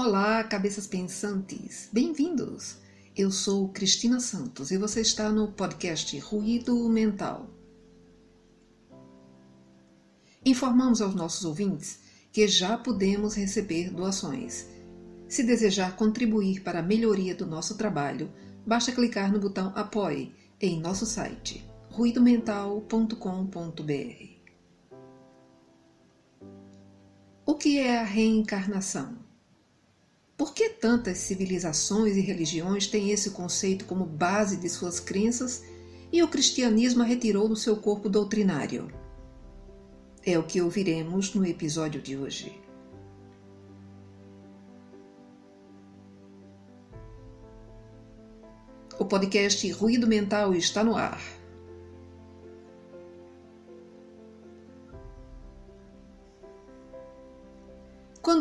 Olá, cabeças pensantes! Bem-vindos! Eu sou Cristina Santos e você está no podcast Ruído Mental. Informamos aos nossos ouvintes que já podemos receber doações. Se desejar contribuir para a melhoria do nosso trabalho, basta clicar no botão Apoie em nosso site ruidomental.com.br. O que é a reencarnação? Por que tantas civilizações e religiões têm esse conceito como base de suas crenças e o cristianismo a retirou do seu corpo doutrinário? É o que ouviremos no episódio de hoje. O podcast Ruído Mental está no ar.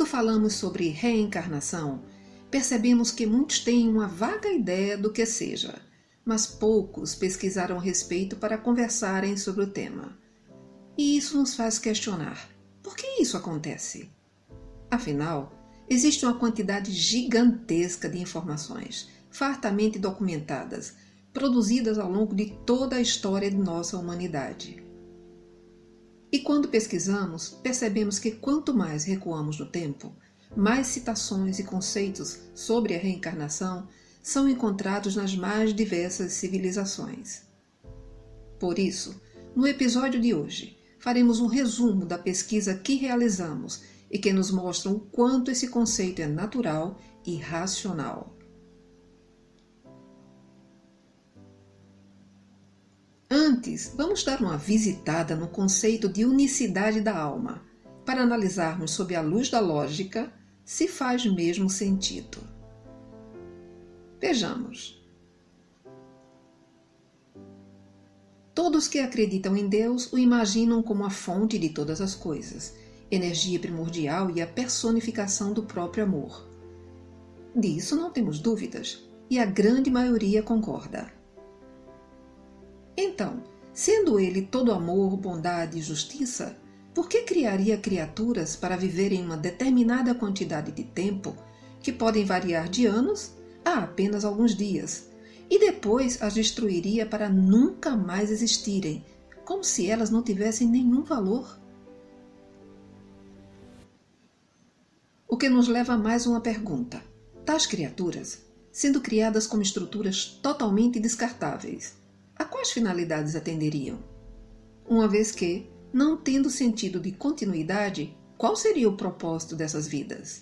Falamos sobre reencarnação, percebemos que muitos têm uma vaga ideia do que seja, mas poucos pesquisaram a respeito para conversarem sobre o tema. E isso nos faz questionar: por que isso acontece? Afinal, existe uma quantidade gigantesca de informações, fartamente documentadas, produzidas ao longo de toda a história de nossa humanidade. E quando pesquisamos, percebemos que quanto mais recuamos no tempo, mais citações e conceitos sobre a reencarnação são encontrados nas mais diversas civilizações. Por isso, no episódio de hoje, faremos um resumo da pesquisa que realizamos e que nos mostra o quanto esse conceito é natural e racional. Antes, vamos dar uma visitada no conceito de unicidade da alma, para analisarmos sob a luz da lógica se faz mesmo sentido. Vejamos. Todos que acreditam em Deus o imaginam como a fonte de todas as coisas, energia primordial e a personificação do próprio amor. Disso não temos dúvidas, e a grande maioria concorda. Então, sendo ele todo amor, bondade e justiça, por que criaria criaturas para viverem uma determinada quantidade de tempo, que podem variar de anos a apenas alguns dias, e depois as destruiria para nunca mais existirem, como se elas não tivessem nenhum valor? O que nos leva a mais uma pergunta. Tais criaturas, sendo criadas como estruturas totalmente descartáveis, quais finalidades atenderiam? Uma vez que, não tendo sentido de continuidade, qual seria o propósito dessas vidas?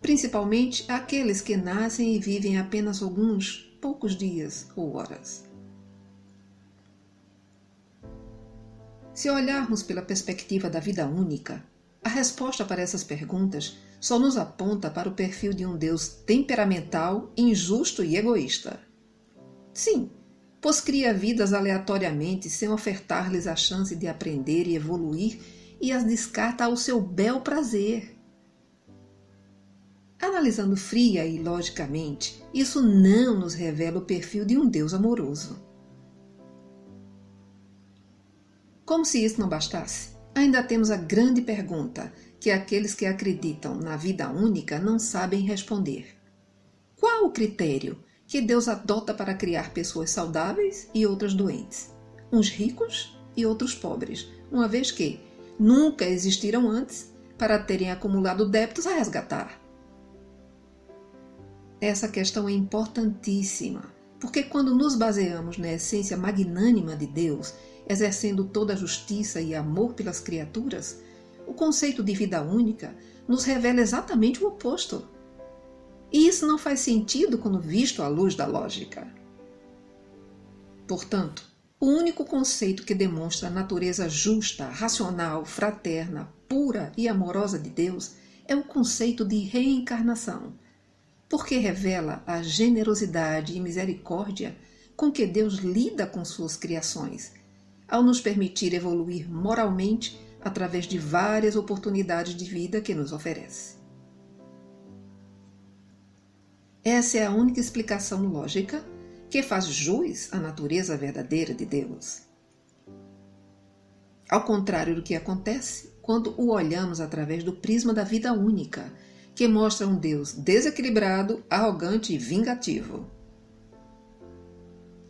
Principalmente aqueles que nascem e vivem apenas alguns poucos dias ou horas. Se olharmos pela perspectiva da vida única, a resposta para essas perguntas só nos aponta para o perfil de um Deus temperamental, injusto e egoísta. Sim, pois cria vidas aleatoriamente sem ofertar-lhes a chance de aprender e evoluir e as descarta ao seu bel prazer. Analisando fria e logicamente, isso não nos revela o perfil de um Deus amoroso. Como se isso não bastasse, ainda temos a grande pergunta que aqueles que acreditam na vida única não sabem responder: qual o critério que Deus adota para criar pessoas saudáveis e outras doentes, uns ricos e outros pobres, uma vez que nunca existiram antes para terem acumulado débitos a resgatar. Essa questão é importantíssima, porque quando nos baseamos na essência magnânima de Deus, exercendo toda a justiça e amor pelas criaturas, o conceito de vida única nos revela exatamente o oposto. E isso não faz sentido quando visto à luz da lógica. Portanto, o único conceito que demonstra a natureza justa, racional, fraterna, pura e amorosa de Deus é o conceito de reencarnação, porque revela a generosidade e misericórdia com que Deus lida com suas criações, ao nos permitir evoluir moralmente através de várias oportunidades de vida que nos oferece. Essa é a única explicação lógica que faz jus à natureza verdadeira de Deus. Ao contrário do que acontece quando o olhamos através do prisma da vida única, que mostra um Deus desequilibrado, arrogante e vingativo.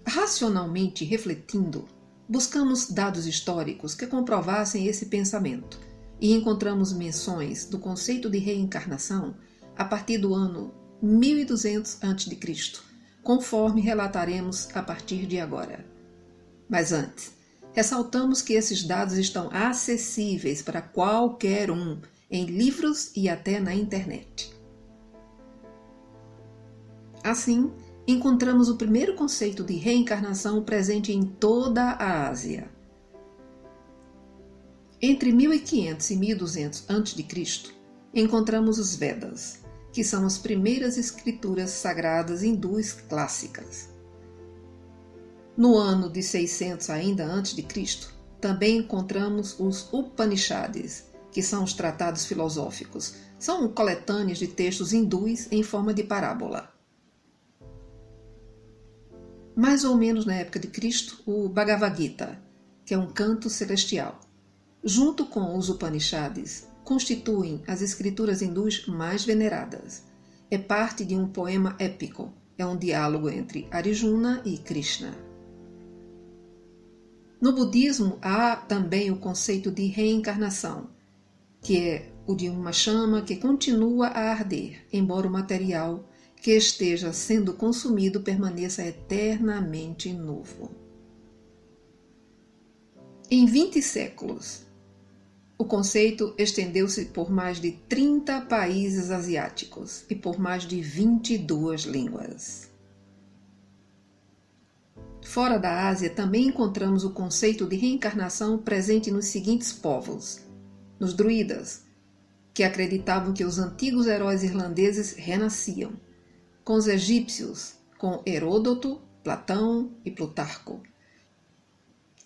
Racionalmente refletindo, buscamos dados históricos que comprovassem esse pensamento e encontramos menções do conceito de reencarnação a partir do ano 1200 a.C., conforme relataremos a partir de agora. Mas antes, ressaltamos que esses dados estão acessíveis para qualquer um em livros e até na internet. Assim, encontramos o primeiro conceito de reencarnação presente em toda a Ásia. Entre 1500 e 1200 a.C., encontramos os Vedas, que são as primeiras escrituras sagradas hindus clássicas. No ano de 600 ainda antes de Cristo, também encontramos os Upanishads, que são os tratados filosóficos. São coletâneas de textos hindus em forma de parábola. Mais ou menos na época de Cristo, o Bhagavad Gita, que é um canto celestial, junto com os Upanishads, constituem as escrituras hindus mais veneradas. É parte de um poema épico, é um diálogo entre Arjuna e Krishna. No budismo há também o conceito de reencarnação, que é o de uma chama que continua a arder, embora o material que esteja sendo consumido permaneça eternamente novo. Em 20 séculos, o conceito estendeu-se por mais de 30 países asiáticos e por mais de 22 línguas. Fora da Ásia, também encontramos o conceito de reencarnação presente nos seguintes povos: nos druidas, que acreditavam que os antigos heróis irlandeses renasciam, com os egípcios, com Heródoto, Platão e Plutarco.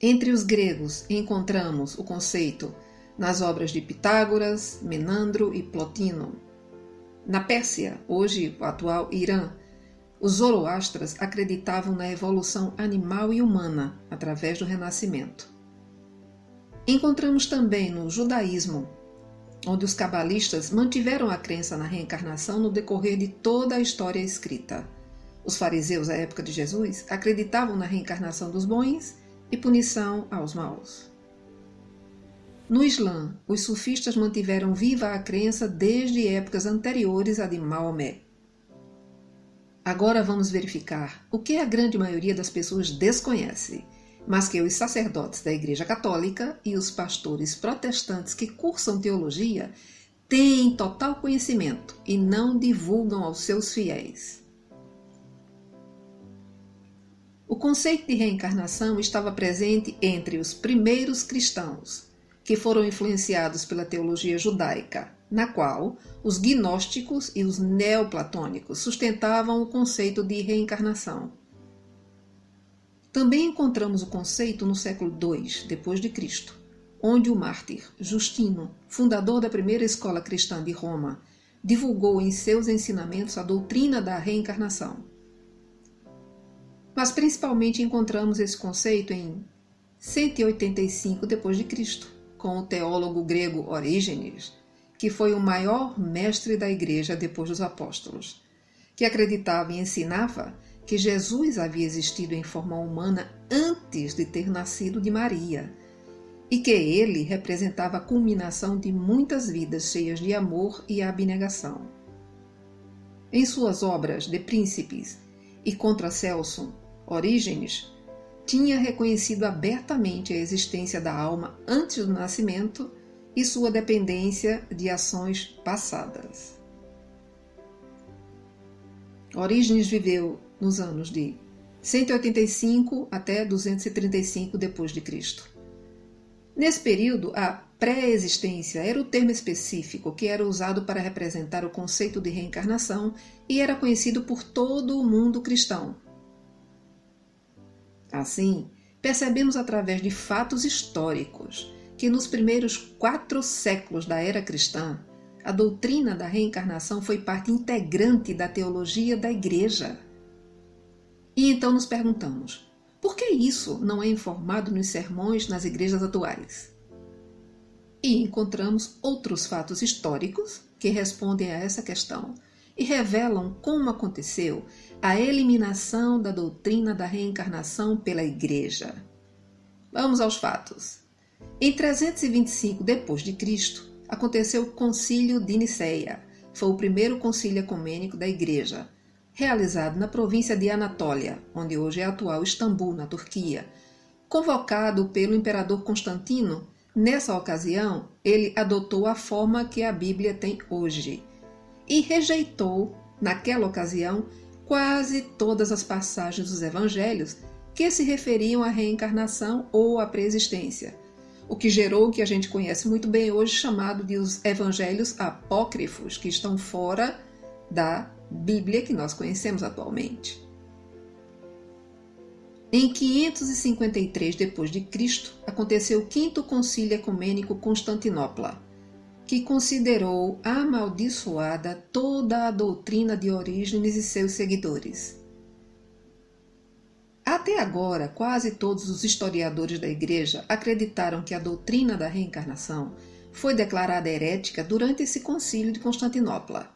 Entre os gregos encontramos o conceito nas obras de Pitágoras, Menandro e Plotino. Na Pérsia, hoje o atual Irã, os zoroastras acreditavam na evolução animal e humana através do renascimento. Encontramos também no judaísmo, onde os cabalistas mantiveram a crença na reencarnação no decorrer de toda a história escrita. Os fariseus à época de Jesus acreditavam na reencarnação dos bons e punição aos maus. No Islã, os sufistas mantiveram viva a crença desde épocas anteriores à de Maomé. Agora vamos verificar o que a grande maioria das pessoas desconhece mas que os sacerdotes da Igreja Católica e os pastores protestantes que cursam teologia têm total conhecimento e não divulgam aos seus fiéis. O conceito de reencarnação estava presente entre os primeiros cristãos, que foram influenciados pela teologia judaica, na qual os gnósticos e os neoplatônicos sustentavam o conceito de reencarnação. Também encontramos o conceito no século II depois de Cristo, onde o mártir Justino, fundador da primeira escola cristã de Roma, divulgou em seus ensinamentos a doutrina da reencarnação. Mas principalmente encontramos esse conceito em 185 depois de Cristo, com o teólogo grego Orígenes, que foi o maior mestre da igreja depois dos apóstolos, que acreditava e ensinava que Jesus havia existido em forma humana antes de ter nascido de Maria e que ele representava a culminação de muitas vidas cheias de amor e abnegação. Em suas obras De Príncipes e Contra Celso, Orígenes tinha reconhecido abertamente a existência da alma antes do nascimento e sua dependência de ações passadas. Orígenes viveu nos anos de 185 até 235 depois de Cristo. Nesse período, a pré-existência era o termo específico que era usado para representar o conceito de reencarnação e era conhecido por todo o mundo cristão. Assim, percebemos através de fatos históricos que nos primeiros quatro séculos da era cristã, a doutrina da reencarnação foi parte integrante da teologia da Igreja. E então nos perguntamos: por que isso não é informado nos sermões nas igrejas atuais? E encontramos outros fatos históricos que respondem a essa questão e revelam como aconteceu a eliminação da doutrina da reencarnação pela Igreja. Vamos aos fatos. Em 325 d.C., aconteceu o Concílio de Nicéia. Foi o primeiro concílio ecumênico da Igreja, realizado na província de Anatólia, onde hoje é a atual Istambul, na Turquia. Convocado pelo imperador Constantino, nessa ocasião ele adotou a forma que a Bíblia tem hoje e rejeitou, naquela ocasião, quase todas as passagens dos evangelhos que se referiam à reencarnação ou à preexistência, o que gerou o que a gente conhece muito bem hoje chamado de os evangelhos apócrifos, que estão fora da Bíblia que nós conhecemos atualmente. Em 553 d.C., aconteceu o Quinto Concílio Ecumênico Constantinopla, que considerou amaldiçoada toda a doutrina de Orígenes e seus seguidores. Até agora, quase todos os historiadores da Igreja acreditaram que a doutrina da reencarnação foi declarada herética durante esse concílio de Constantinopla.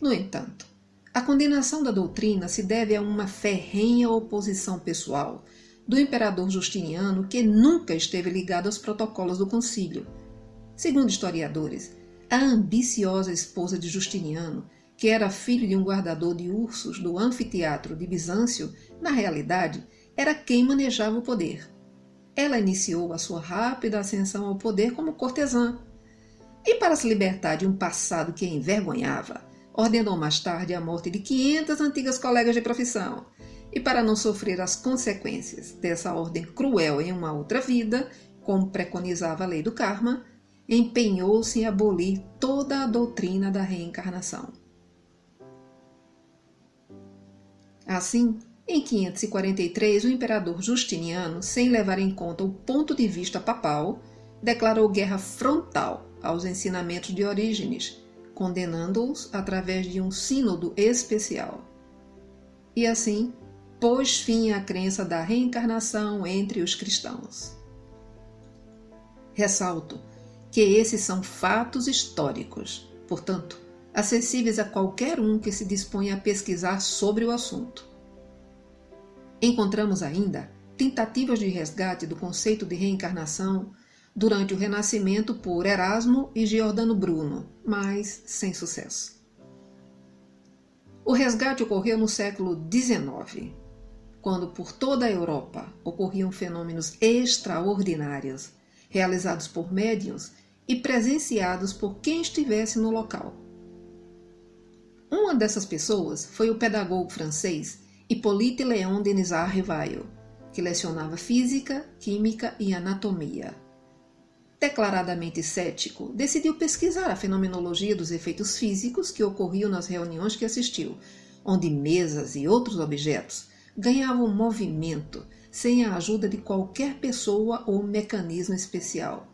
No entanto, a condenação da doutrina se deve a uma ferrenha oposição pessoal do imperador Justiniano, que nunca esteve ligado aos protocolos do concílio Segundo historiadores, a ambiciosa esposa de Justiniano, que era filho de um guardador de ursos do anfiteatro de Bizâncio, na realidade era quem manejava o poder. Ela iniciou a sua rápida ascensão ao poder como cortesã. E para se libertar de um passado que a envergonhava, ordenou mais tarde a morte de 500 antigas colegas de profissão. E para não sofrer as consequências dessa ordem cruel em uma outra vida, como preconizava a lei do karma, empenhou-se em abolir toda a doutrina da reencarnação. Assim, em 543, o imperador Justiniano, sem levar em conta o ponto de vista papal, declarou guerra frontal aos ensinamentos de Orígenes, condenando-os através de um sínodo especial. E assim, pôs fim à crença da reencarnação entre os cristãos. Ressalto que esses são fatos históricos, portanto, acessíveis a qualquer um que se disponha a pesquisar sobre o assunto. Encontramos ainda tentativas de resgate do conceito de reencarnação durante o Renascimento por Erasmo e Giordano Bruno, mas sem sucesso. O resgate ocorreu no século XIX, quando por toda a Europa ocorriam fenômenos extraordinários realizados por médiuns e presenciados por quem estivesse no local. Uma dessas pessoas foi o pedagogo francês Hippolyte Léon Denisard Rivail, que lecionava física, química e anatomia. Declaradamente cético, decidiu pesquisar a fenomenologia dos efeitos físicos que ocorriam nas reuniões que assistiu, onde mesas e outros objetos ganhavam movimento sem a ajuda de qualquer pessoa ou mecanismo especial.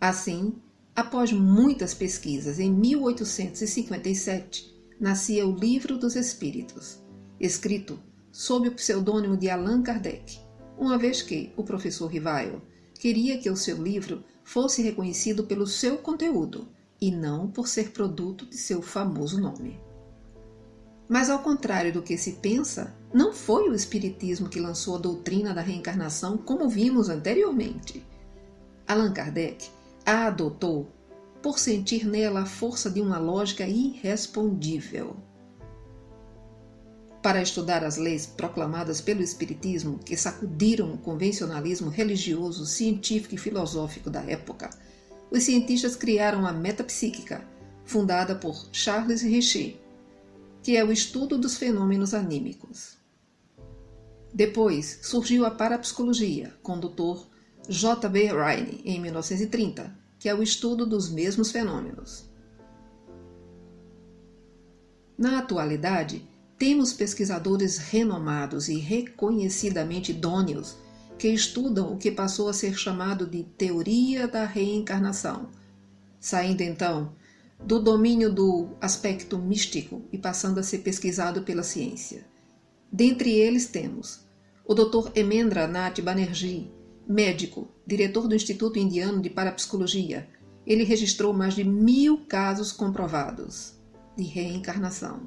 Assim, após muitas pesquisas, em 1857, nascia o Livro dos Espíritos, escrito sob o pseudônimo de Allan Kardec, uma vez que o professor Rivail queria que o seu livro fosse reconhecido pelo seu conteúdo e não por ser produto de seu famoso nome. Mas, ao contrário do que se pensa, não foi o Espiritismo que lançou a doutrina da reencarnação, como vimos anteriormente. Allan Kardec a adotou por sentir nela a força de uma lógica irrespondível. Para estudar as leis proclamadas pelo Espiritismo, que sacudiram o convencionalismo religioso, científico e filosófico da época, os cientistas criaram a metapsíquica, fundada por Charles Richer, que é o estudo dos fenômenos anímicos. Depois surgiu a parapsicologia, com o Dr. J. B. Ryle, em 1930, que é o estudo dos mesmos fenômenos. Na atualidade, temos pesquisadores renomados e reconhecidamente idôneos que estudam o que passou a ser chamado de teoria da reencarnação, saindo então do domínio do aspecto místico e passando a ser pesquisado pela ciência. Dentre eles temos o Dr. Emendra Nath Banerjee, médico, diretor do Instituto Indiano de Parapsicologia, ele registrou mais de mil casos comprovados de reencarnação.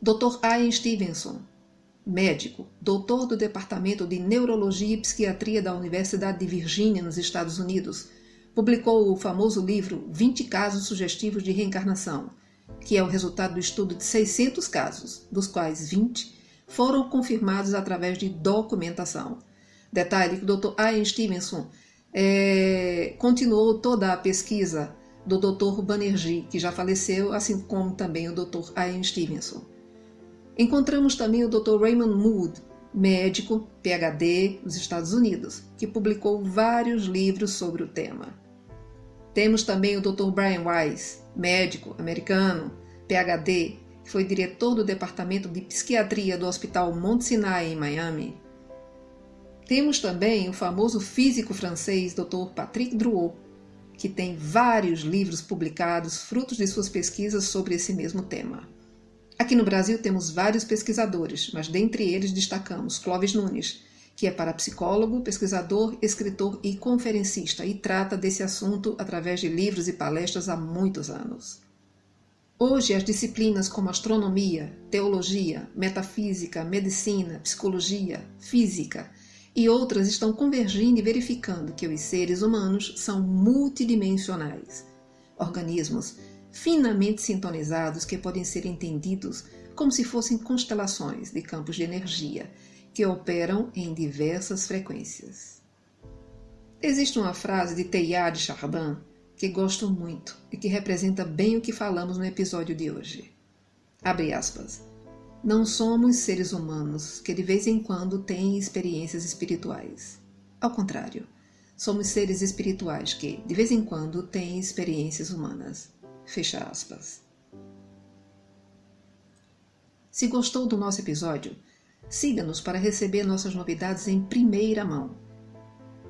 Dr. Ian Stevenson, médico, doutor do Departamento de Neurologia e Psiquiatria da Universidade de Virgínia, nos Estados Unidos, publicou o famoso livro 20 Casos Sugestivos de Reencarnação, que é o resultado do estudo de 600 casos, dos quais 20 foram confirmados através de documentação. Detalhe que o Dr. Ian Stevenson é, continuou toda a pesquisa do Dr. Banerjee, que já faleceu, assim como também o Dr. Ian Stevenson. Encontramos também o Dr. Raymond Mood, médico, PhD, nos Estados Unidos, que publicou vários livros sobre o tema. Temos também o Dr. Brian Wise, médico americano, PhD, que foi diretor do Departamento de Psiquiatria do Hospital Mount Sinai, em Miami. Temos também o famoso físico francês Dr. Patrick Drouot, que tem vários livros publicados frutos de suas pesquisas sobre esse mesmo tema. Aqui no Brasil temos vários pesquisadores, mas dentre eles destacamos Clóvis Nunes, que é parapsicólogo, pesquisador, escritor e conferencista e trata desse assunto através de livros e palestras há muitos anos. Hoje, as disciplinas como astronomia, teologia, metafísica, medicina, psicologia, física e outras estão convergindo e verificando que os seres humanos são multidimensionais, organismos finamente sintonizados que podem ser entendidos como se fossem constelações de campos de energia que operam em diversas frequências. Existe uma frase de Teilhard de Chardin que gosto muito e que representa bem o que falamos no episódio de hoje. Abre aspas. Não somos seres humanos que de vez em quando têm experiências espirituais. Ao contrário, somos seres espirituais que, de vez em quando, têm experiências humanas. Fecha aspas. Se gostou do nosso episódio, siga-nos para receber nossas novidades em primeira mão.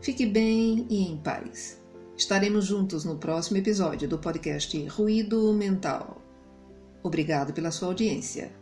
Fique bem e em paz. Estaremos juntos no próximo episódio do podcast Ruído Mental. Obrigado pela sua audiência.